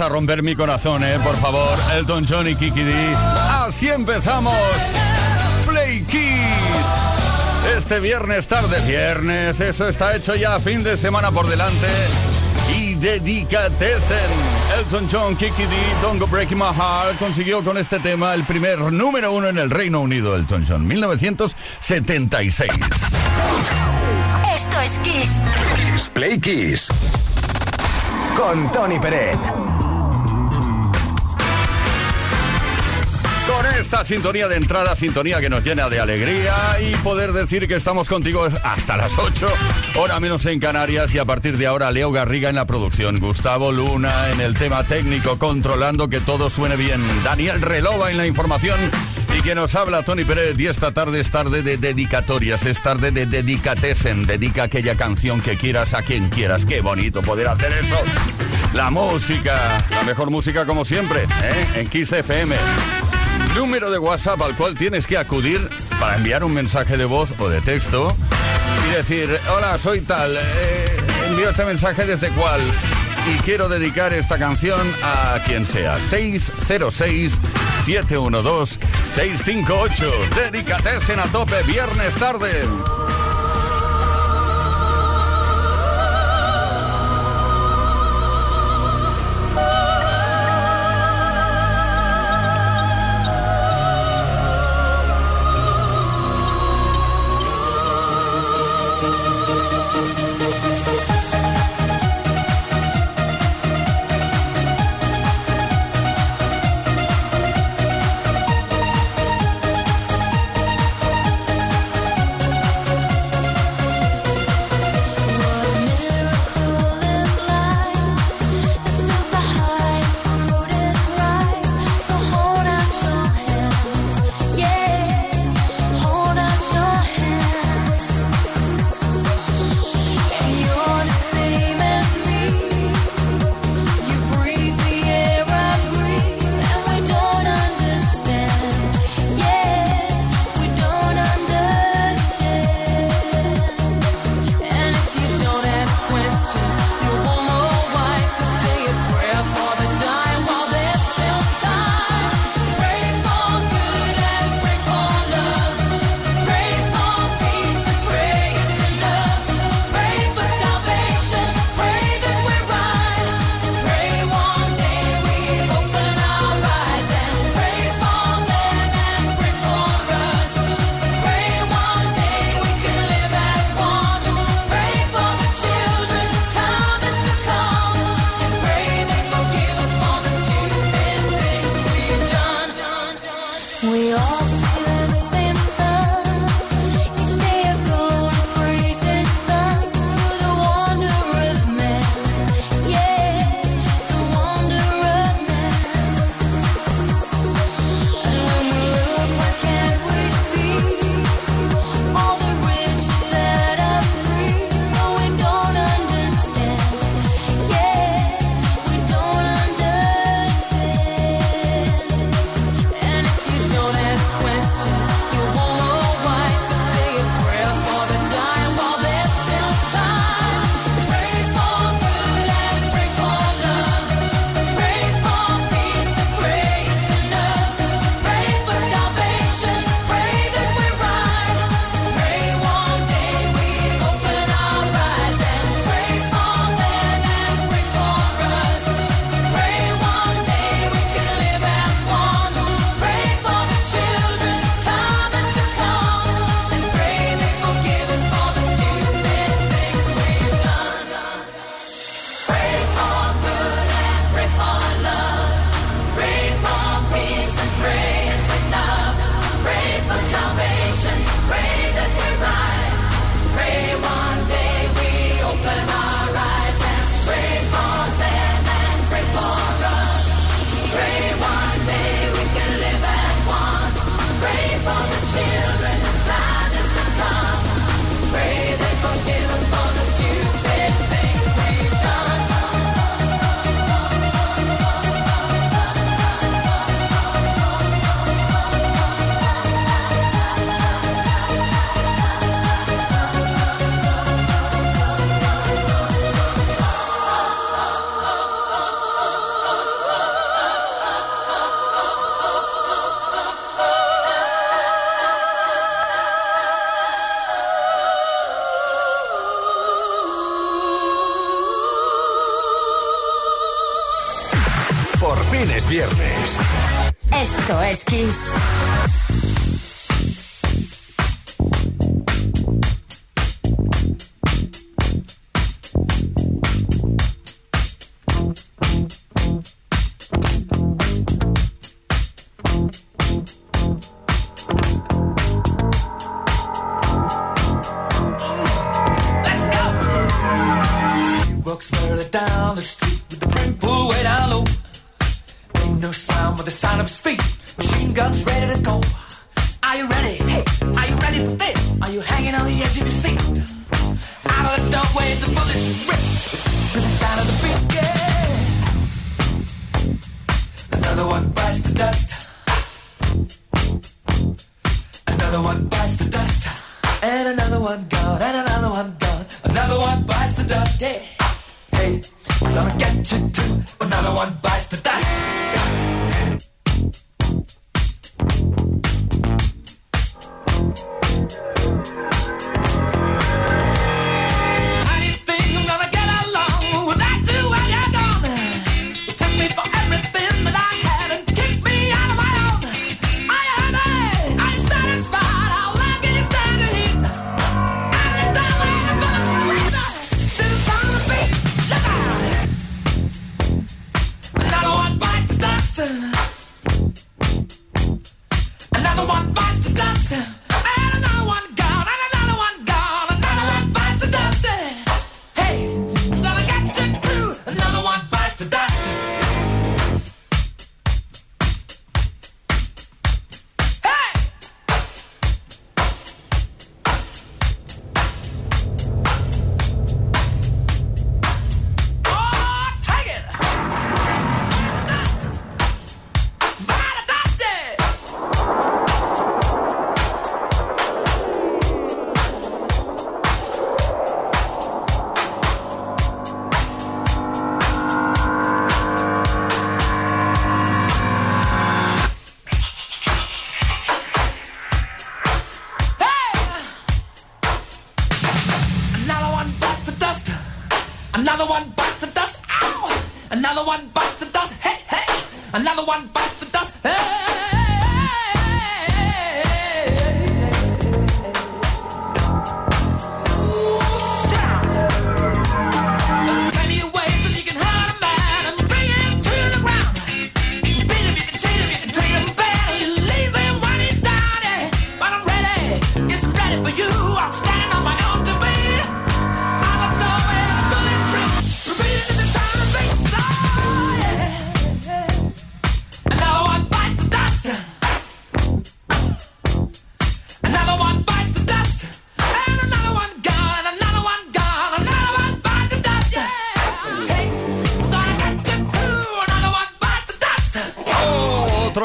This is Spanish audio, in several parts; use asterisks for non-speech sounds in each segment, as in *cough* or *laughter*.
A romper mi corazón, eh, por favor. Elton John y Kiki D. Así empezamos. Play Kiss. Este viernes tarde, viernes, eso está hecho ya, fin de semana por delante. Y dedicatesen. Elton John, Kiki D, Don't Go Breaking My Heart consiguió con este tema el primer número uno en el Reino Unido, Elton John, 1976. Esto es Kiss. Kiss Play Kiss con Tony Peret. Esta sintonía de entrada, sintonía que nos llena de alegría y poder decir que estamos contigo hasta las 8, hora menos en Canarias y a partir de ahora Leo Garriga en la producción, Gustavo Luna en el tema técnico, controlando que todo suene bien, Daniel Relova en la información y que nos habla Tony Pérez y esta tarde es tarde de dedicatorias, es tarde de dedicatesen, dedica aquella canción que quieras a quien quieras. Qué bonito poder hacer eso. la música, la mejor música como siempre, ¿eh? en Kiss FM. Número de WhatsApp al cual tienes que acudir para enviar un mensaje de voz o de texto y decir, hola, soy tal, eh, envío este mensaje desde cuál y quiero dedicar esta canción a quien sea. 606-712-658. Dedícate en a tope viernes tarde.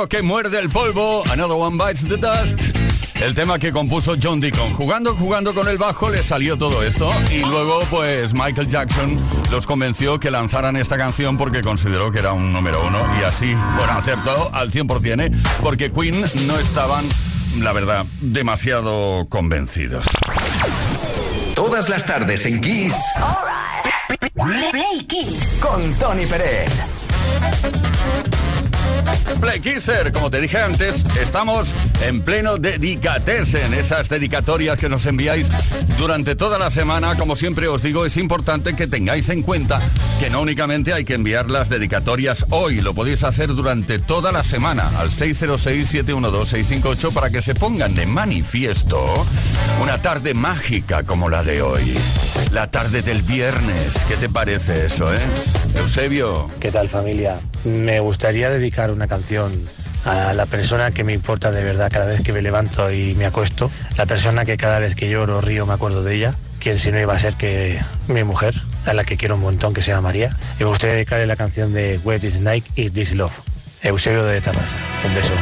Que muerde el polvo, Another One Bites the Dust. El tema que compuso John Deacon. Jugando, jugando con el bajo le salió todo esto y luego pues Michael Jackson los convenció que lanzaran esta canción porque consideró que era un número uno y así, bueno, acertó al 100% ¿eh? porque Queen no estaban, la verdad, demasiado convencidos. Todas las tardes en Kiss Play Kiss. con Tony Pérez. Play Kisser, como te dije antes, estamos en pleno dedicatesen, esas dedicatorias que nos enviáis durante toda la semana. Como siempre os digo, es importante que tengáis en cuenta que no únicamente hay que enviar las dedicatorias hoy, lo podéis hacer durante toda la semana al 606-712-658 para que se pongan de manifiesto una tarde mágica como la de hoy. La tarde del viernes. ¿Qué te parece eso, eh? Eusebio. ¿Qué tal familia? Me gustaría dedicar una canción a la persona que me importa de verdad cada vez que me levanto y me acuesto, la persona que cada vez que lloro o río me acuerdo de ella, quien si no iba a ser que mi mujer, a la que quiero un montón, que se llama María. Y me gustaría dedicarle la canción de Wet is Night Is This Love, Eusebio de Terrassa. Un beso.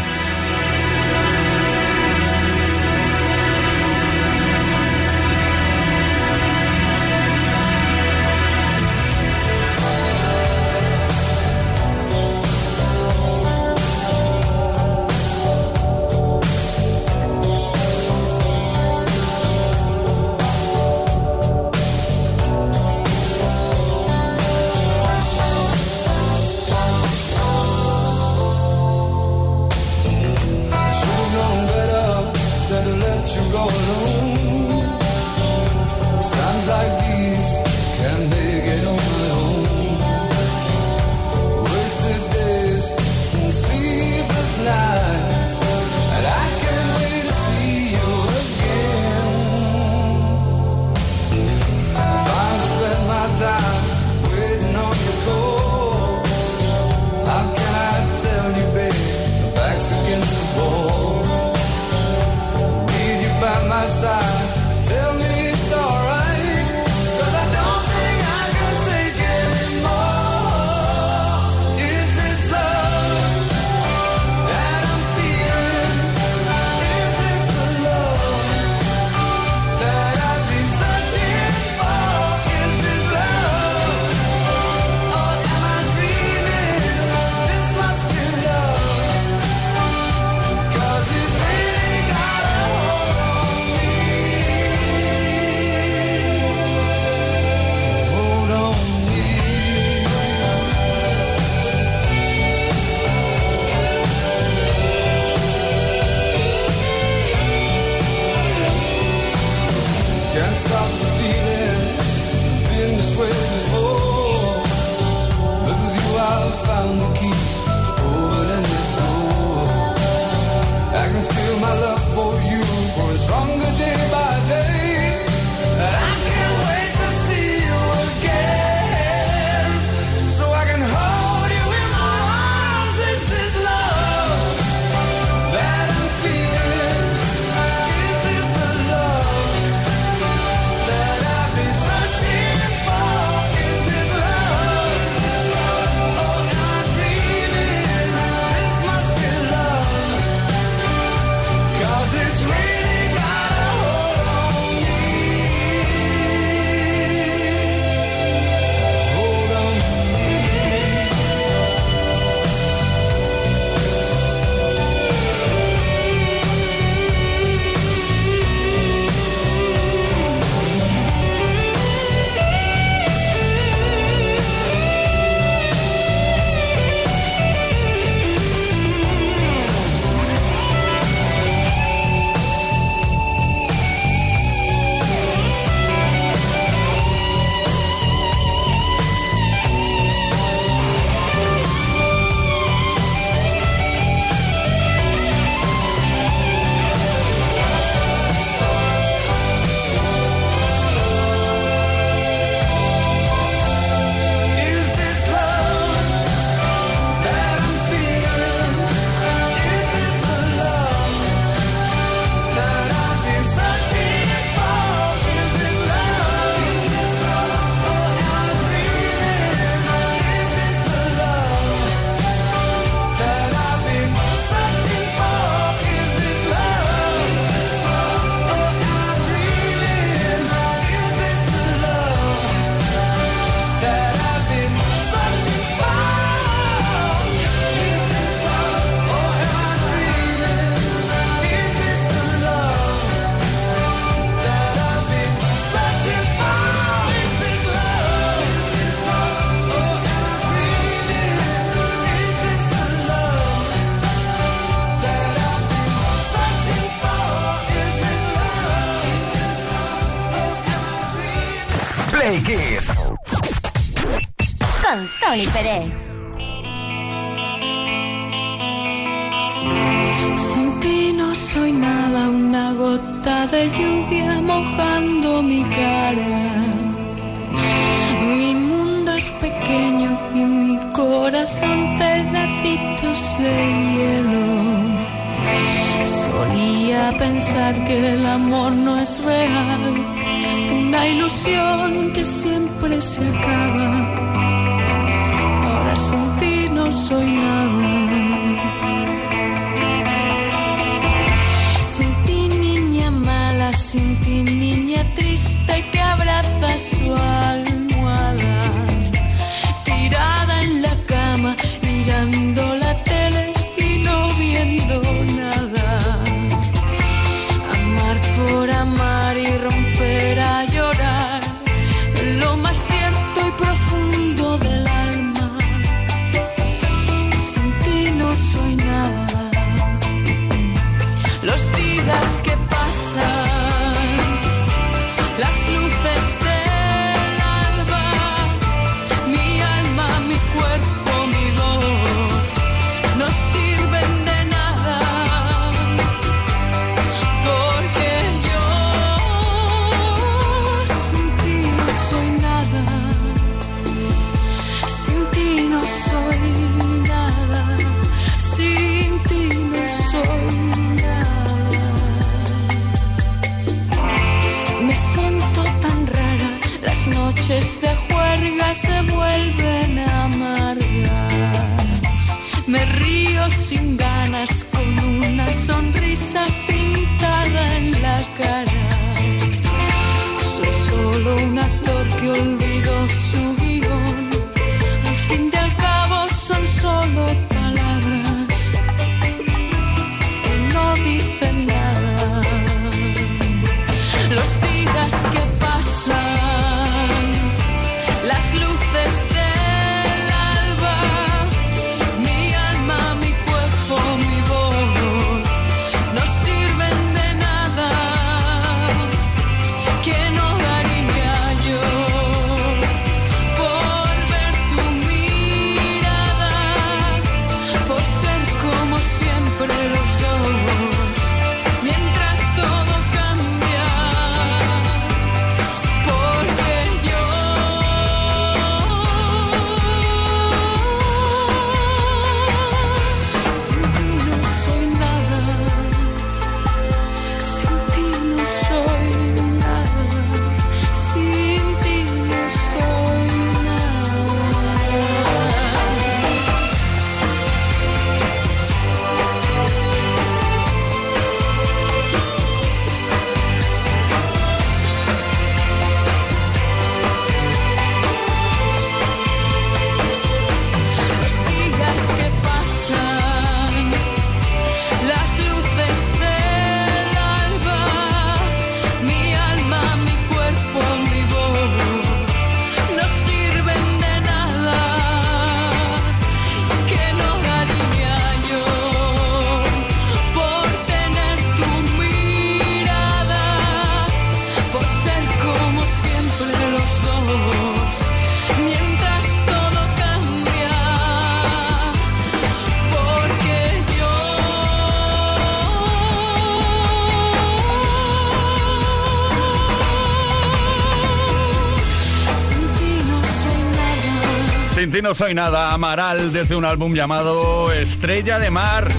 No Soy Nada, Amaral, desde un álbum llamado Estrella de Mar,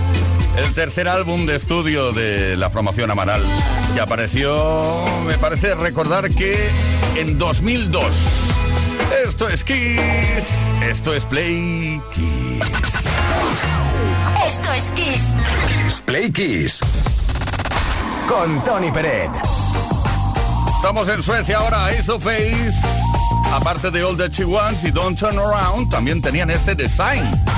el tercer álbum de estudio de la formación Amaral, que apareció, me parece recordar que en 2002. Esto es Kiss, esto es Play Kiss. Esto es Kiss. Kiss Play Kiss. Con Tony Peret. Estamos en Suecia ahora, Face Aparte de All the She Wants y Don't Turn Around, también tenían este design.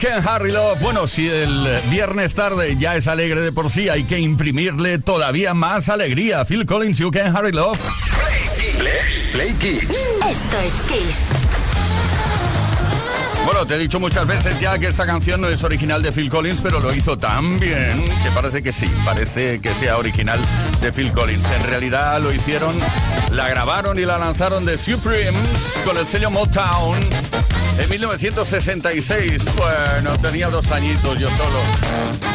Can Harry Love. Bueno, si el viernes tarde ya es alegre de por sí, hay que imprimirle todavía más alegría. Phil Collins, You Can Harry Love. Play Kids. Esto es Kiss. Te he dicho muchas veces ya que esta canción no es original de Phil Collins, pero lo hizo tan bien que parece que sí, parece que sea original de Phil Collins. En realidad lo hicieron, la grabaron y la lanzaron de Supremes con el sello Motown en 1966. Bueno, tenía dos añitos yo solo.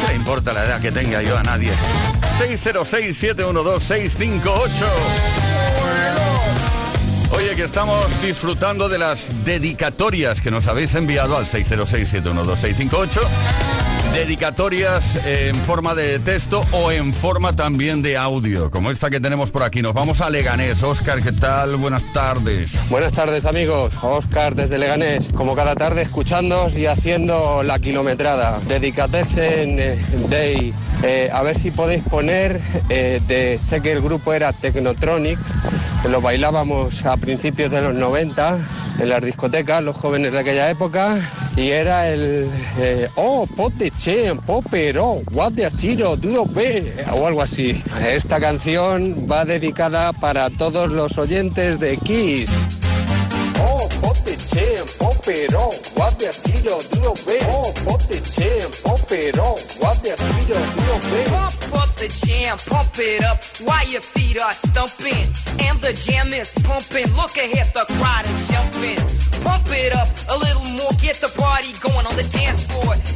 ¿Qué le importa la edad que tenga yo a nadie? 606-712-658. Oye, que estamos disfrutando de las dedicatorias que nos habéis enviado al 606-712-658. Dedicatorias en forma de texto o en forma también de audio, como esta que tenemos por aquí. Nos vamos a Leganés. Oscar, ¿qué tal? Buenas tardes. Buenas tardes amigos, Oscar desde Leganés, como cada tarde escuchándoos y haciendo la kilometrada. Dedicatessen eh, Day, Eh, a ver si podéis poner, eh, de, sé que el grupo era Technotronic, lo bailábamos a principios de los 90 en las discotecas, los jóvenes de aquella época, y era el, eh, oh, pote chen, popero, what the asiro, duro be, o algo así. Esta canción va dedicada para todos los oyentes de Kiss. Oh, pote chen, popero, what the asiro, duro be. Oh, pote chen, popero, what the asiro, duro be. Pump up the jam, pump it up while your feet are stumping. And the jam is pumping. Look ahead, the crowd is jumping. Pump it up a little more, get the party going on the dance floor.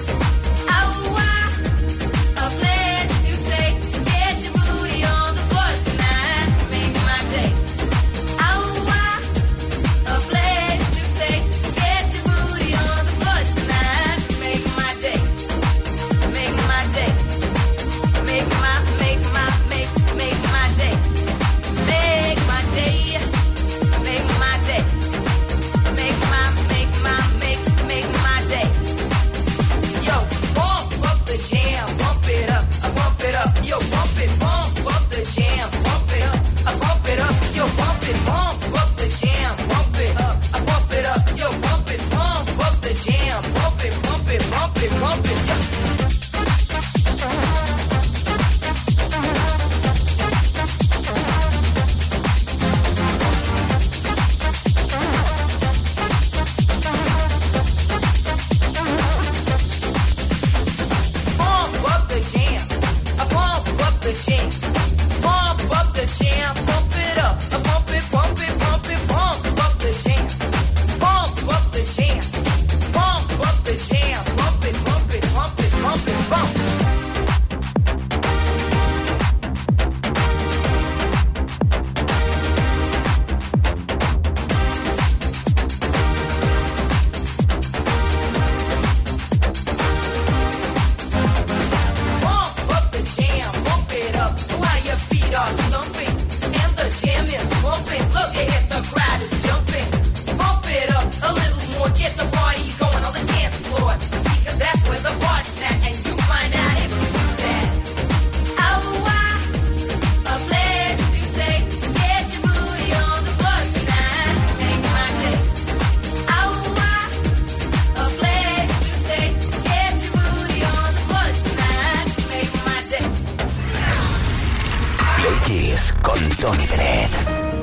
Con Tony Bennett.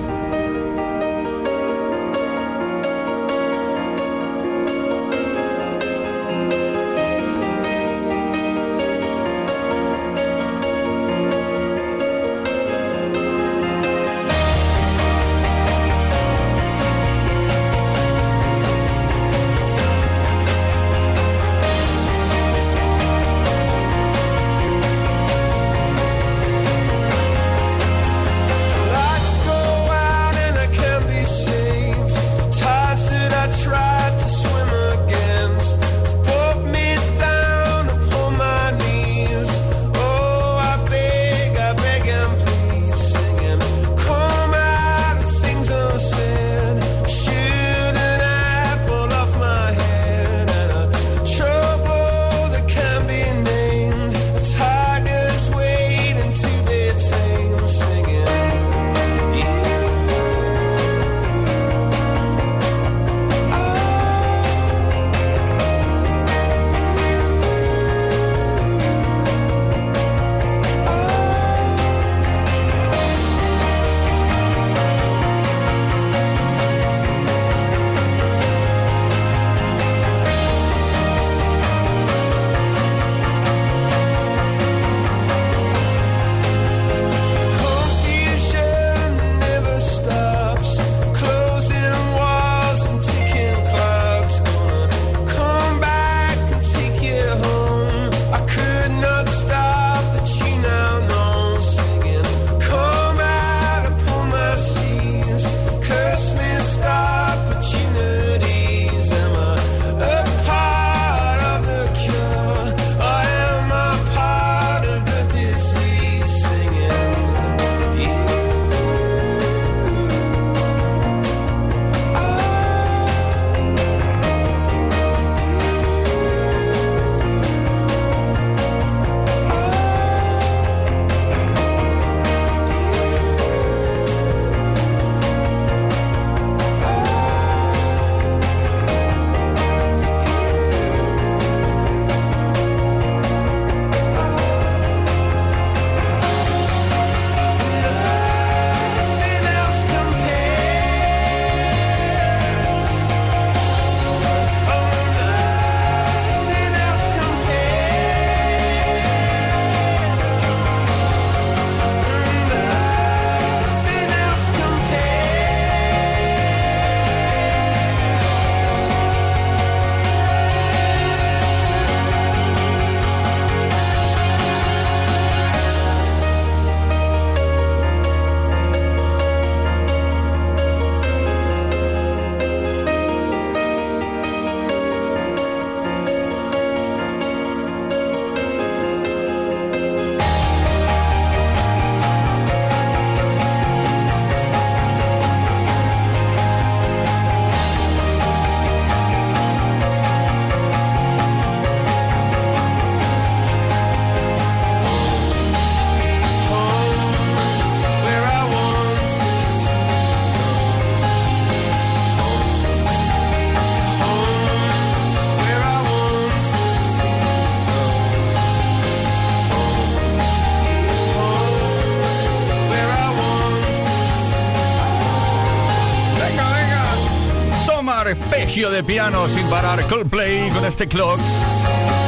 piano sin parar Coldplay con este Clocks.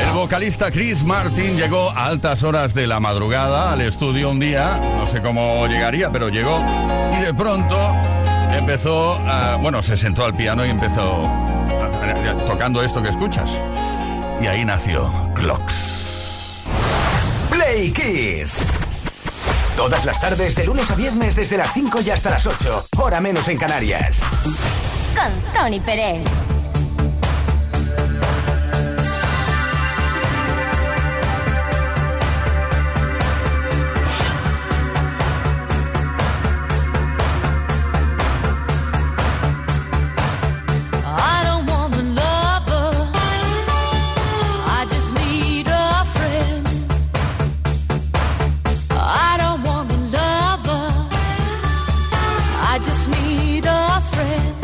El vocalista Chris Martin llegó a altas horas de la madrugada al estudio un día, no sé cómo llegaría, pero llegó y de pronto empezó a, bueno, se sentó al piano y empezó tocando esto que escuchas. Y ahí nació Clocks. Play Kiss. Todas las tardes, de lunes a viernes, desde las 5 y hasta las 8, hora menos en Canarias. Con Tony Pérez. I just need a friend.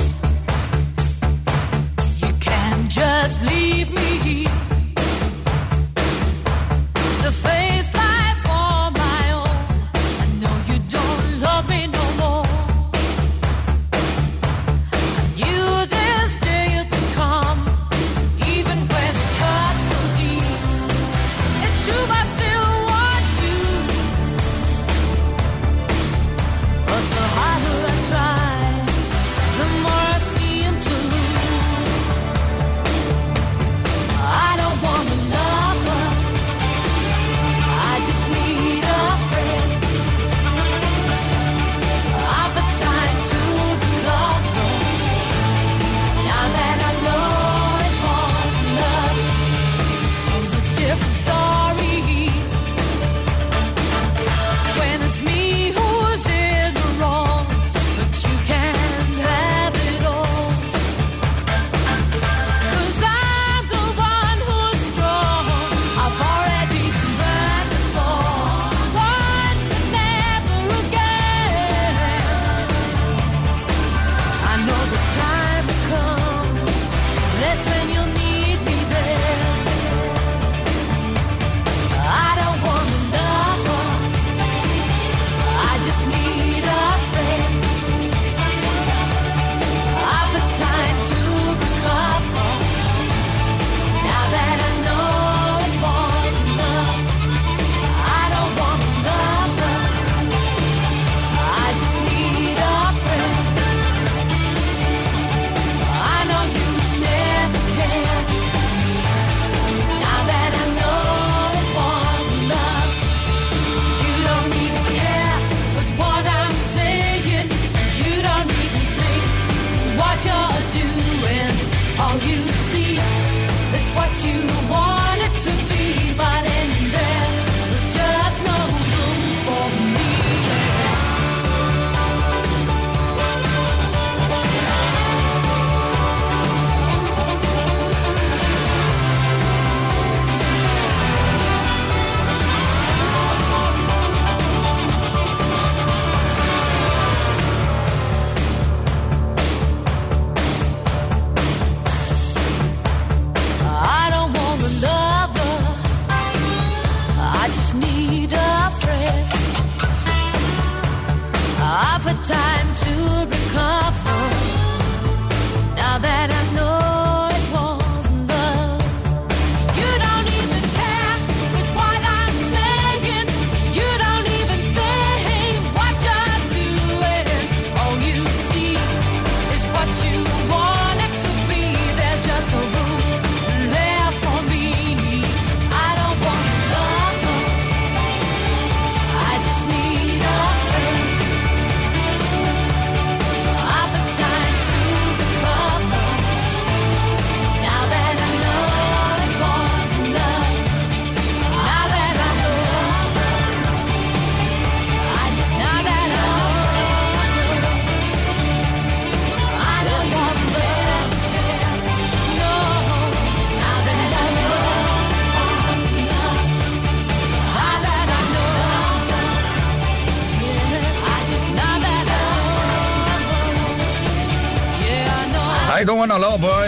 You can't just leave me here.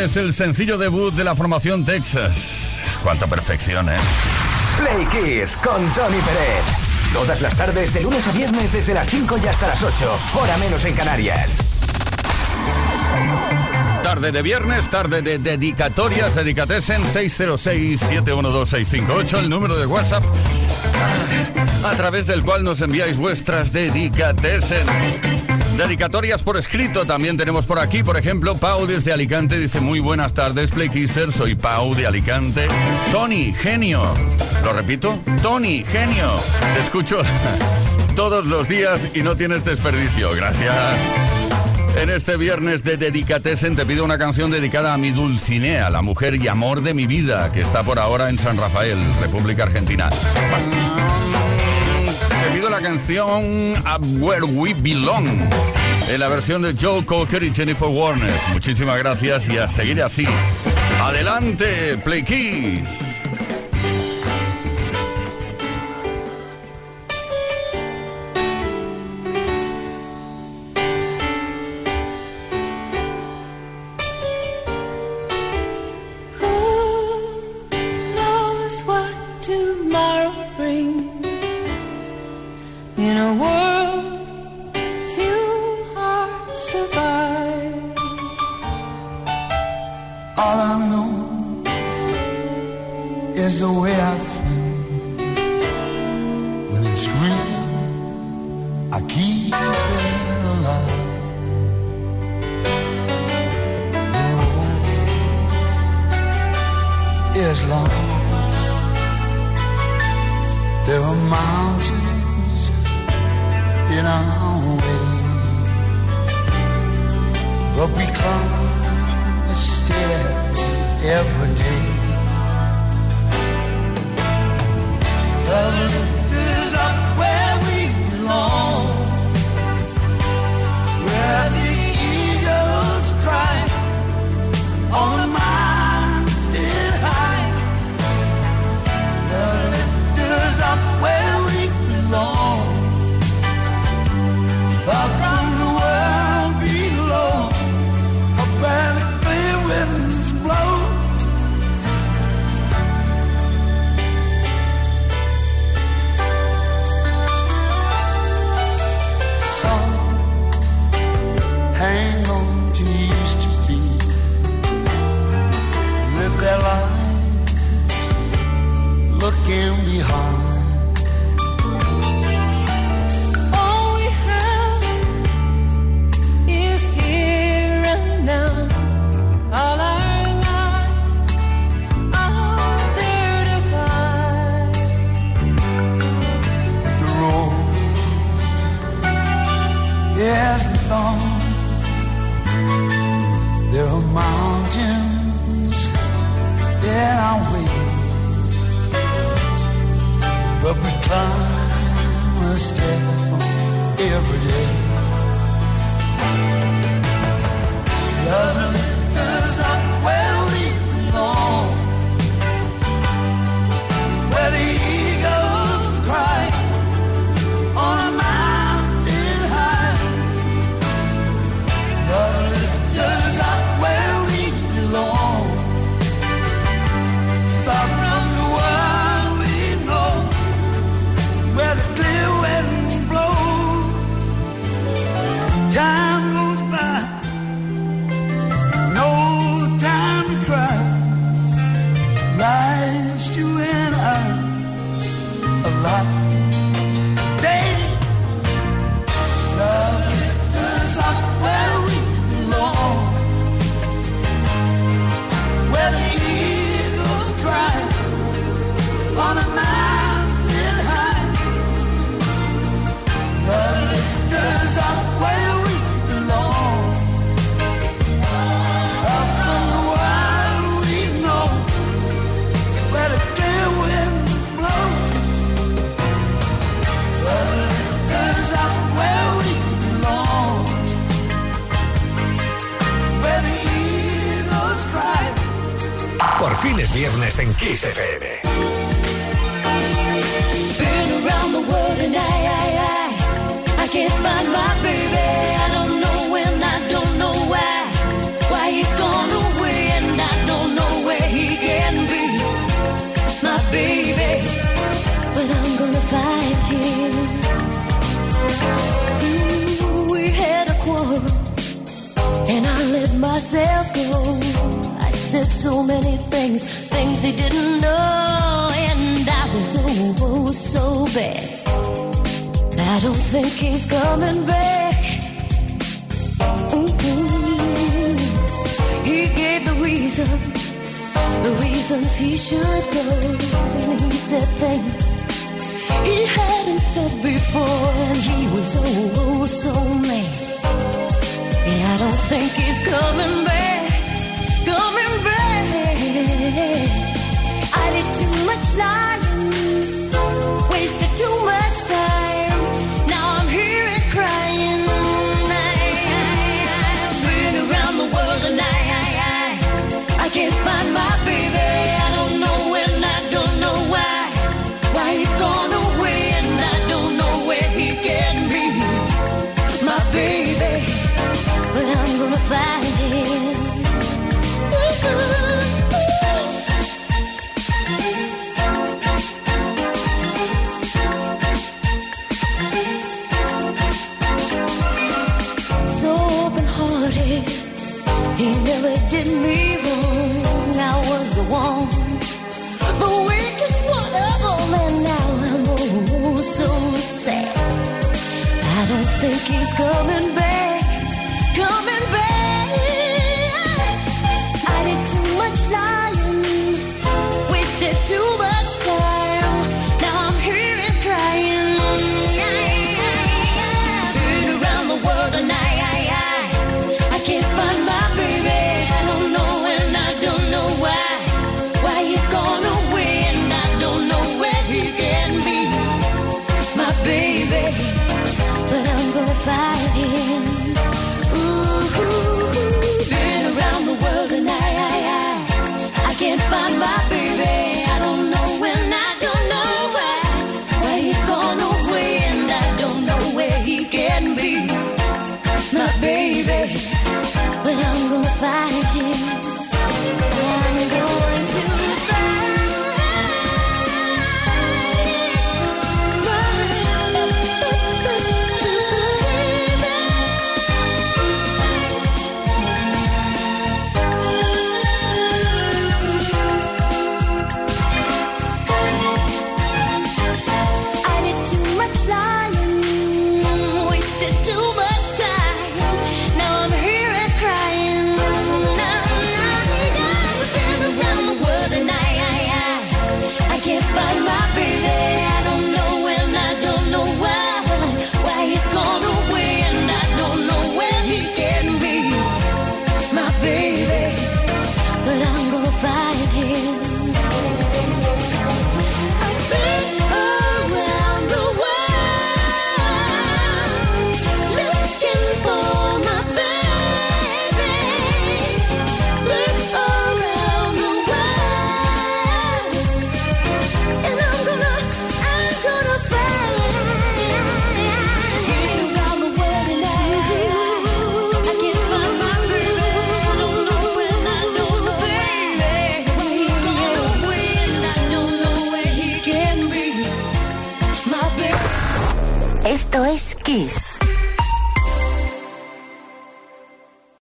es el sencillo debut de la formación Texas. Cuánta perfección, ¿eh? Play Kiss con Tony Pérez. Todas las tardes, de lunes a viernes, desde las 5 y hasta las 8. Hora menos en Canarias. Tarde de viernes, tarde de dedicatorias, dedicatesen 606-712-658, el número de WhatsApp a través del cual nos enviáis vuestras dedicateses. Dedicatorias por escrito también tenemos por aquí. Por ejemplo, Pau desde Alicante dice muy buenas tardes, Playkisser. Soy Pau de Alicante. Tony, genio. Lo repito, Tony, genio. Te escucho *laughs* todos los días y no tienes desperdicio. Gracias. En este viernes de Dedicatesen te pido una canción dedicada a mi Dulcinea, la mujer y amor de mi vida, que está por ahora en San Rafael, República Argentina. Te pido la canción Up Where We Belong, en la versión de Joe Cocker y Jennifer Warnes. Muchísimas gracias y a seguir así. Adelante, Play Kiss.